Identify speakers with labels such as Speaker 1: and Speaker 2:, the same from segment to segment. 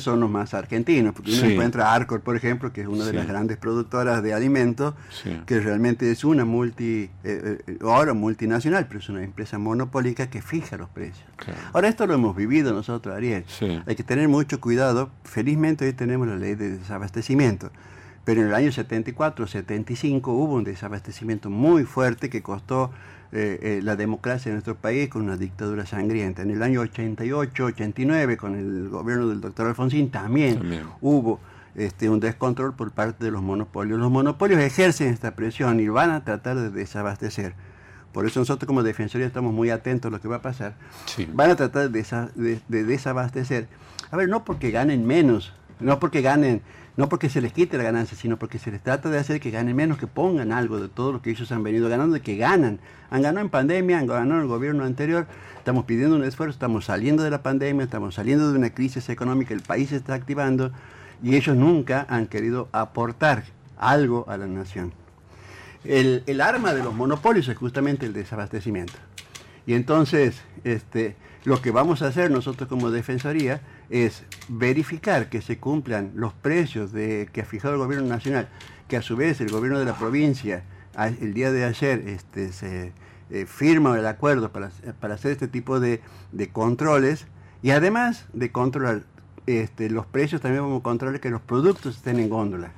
Speaker 1: son los más argentinos, porque uno
Speaker 2: Sí.
Speaker 1: encuentra Arcor, por ejemplo, que es una de
Speaker 2: Sí.
Speaker 1: las grandes productoras de alimentos,
Speaker 2: Sí.
Speaker 1: que realmente es una multi, eh, eh, ahora multinacional, pero es una empresa monopólica que fija los precios.
Speaker 2: Claro.
Speaker 1: Ahora esto lo hemos vivido nosotros, Ariel. Hay que tener mucho cuidado. Felizmente hoy tenemos la ley de desabastecimiento. Pero en el año 74, 75 hubo un desabastecimiento muy fuerte que costó eh, eh, la democracia en nuestro país con una dictadura sangrienta. En el año 88, 89, con el gobierno del doctor Alfonsín, también,
Speaker 2: También.
Speaker 1: hubo este, un descontrol por parte de los monopolios. Los monopolios ejercen esta presión y van a tratar de desabastecer. Por eso nosotros como Defensoría estamos muy atentos a lo que va a pasar
Speaker 2: Sí.
Speaker 1: van a tratar de, desa- de- de desabastecer. A ver, no porque ganen menos, no porque ganen, no porque se les quite la ganancia, sino porque se les trata de hacer que ganen menos, que pongan algo de todo lo que ellos han venido ganando, de que ganan. Han ganado en pandemia, han ganado en el gobierno anterior, estamos pidiendo un esfuerzo, estamos saliendo de la pandemia, estamos saliendo de una crisis económica, el país se está activando y ellos nunca han querido aportar algo a la nación. El, el arma de los monopolios es justamente el desabastecimiento. Y entonces, este, lo que vamos a hacer nosotros como Defensoría es verificar que se cumplan los precios de, que ha fijado el Gobierno Nacional, que a su vez el Gobierno de la provincia el día de ayer este, se eh, firma el acuerdo para, para hacer este tipo de, de controles y además de controlar este, los precios, también vamos a controlar que los productos estén en góndola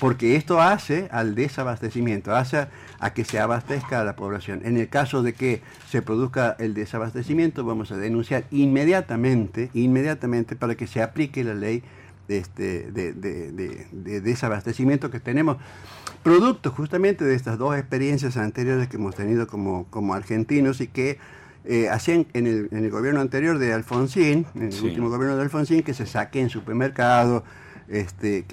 Speaker 1: porque esto hace al desabastecimiento, hace a que se abastezca a la población. En el caso de que se produzca el desabastecimiento, vamos a denunciar inmediatamente, inmediatamente para que se aplique la ley de, este, de, de- de- de desabastecimiento que tenemos, producto justamente de estas dos experiencias anteriores que hemos tenido como, como argentinos y que eh, hacían en el, en el gobierno anterior de Alfonsín, en el
Speaker 2: Sí.
Speaker 1: último gobierno de Alfonsín, que se saque en supermercados, este,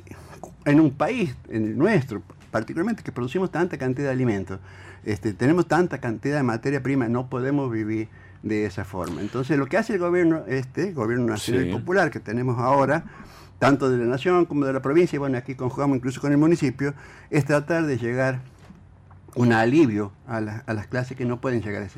Speaker 1: en un país, en el nuestro, particularmente que producimos tanta cantidad de alimentos, este, tenemos tanta cantidad de materia prima, no podemos vivir de esa forma. Entonces, lo que hace el gobierno, este gobierno nacional
Speaker 2: Sí.
Speaker 1: y popular que tenemos ahora, tanto de la nación como de la provincia, y bueno, aquí conjugamos incluso con el municipio, es tratar de llegar un alivio a, la- a las clases que no pueden llegar a ese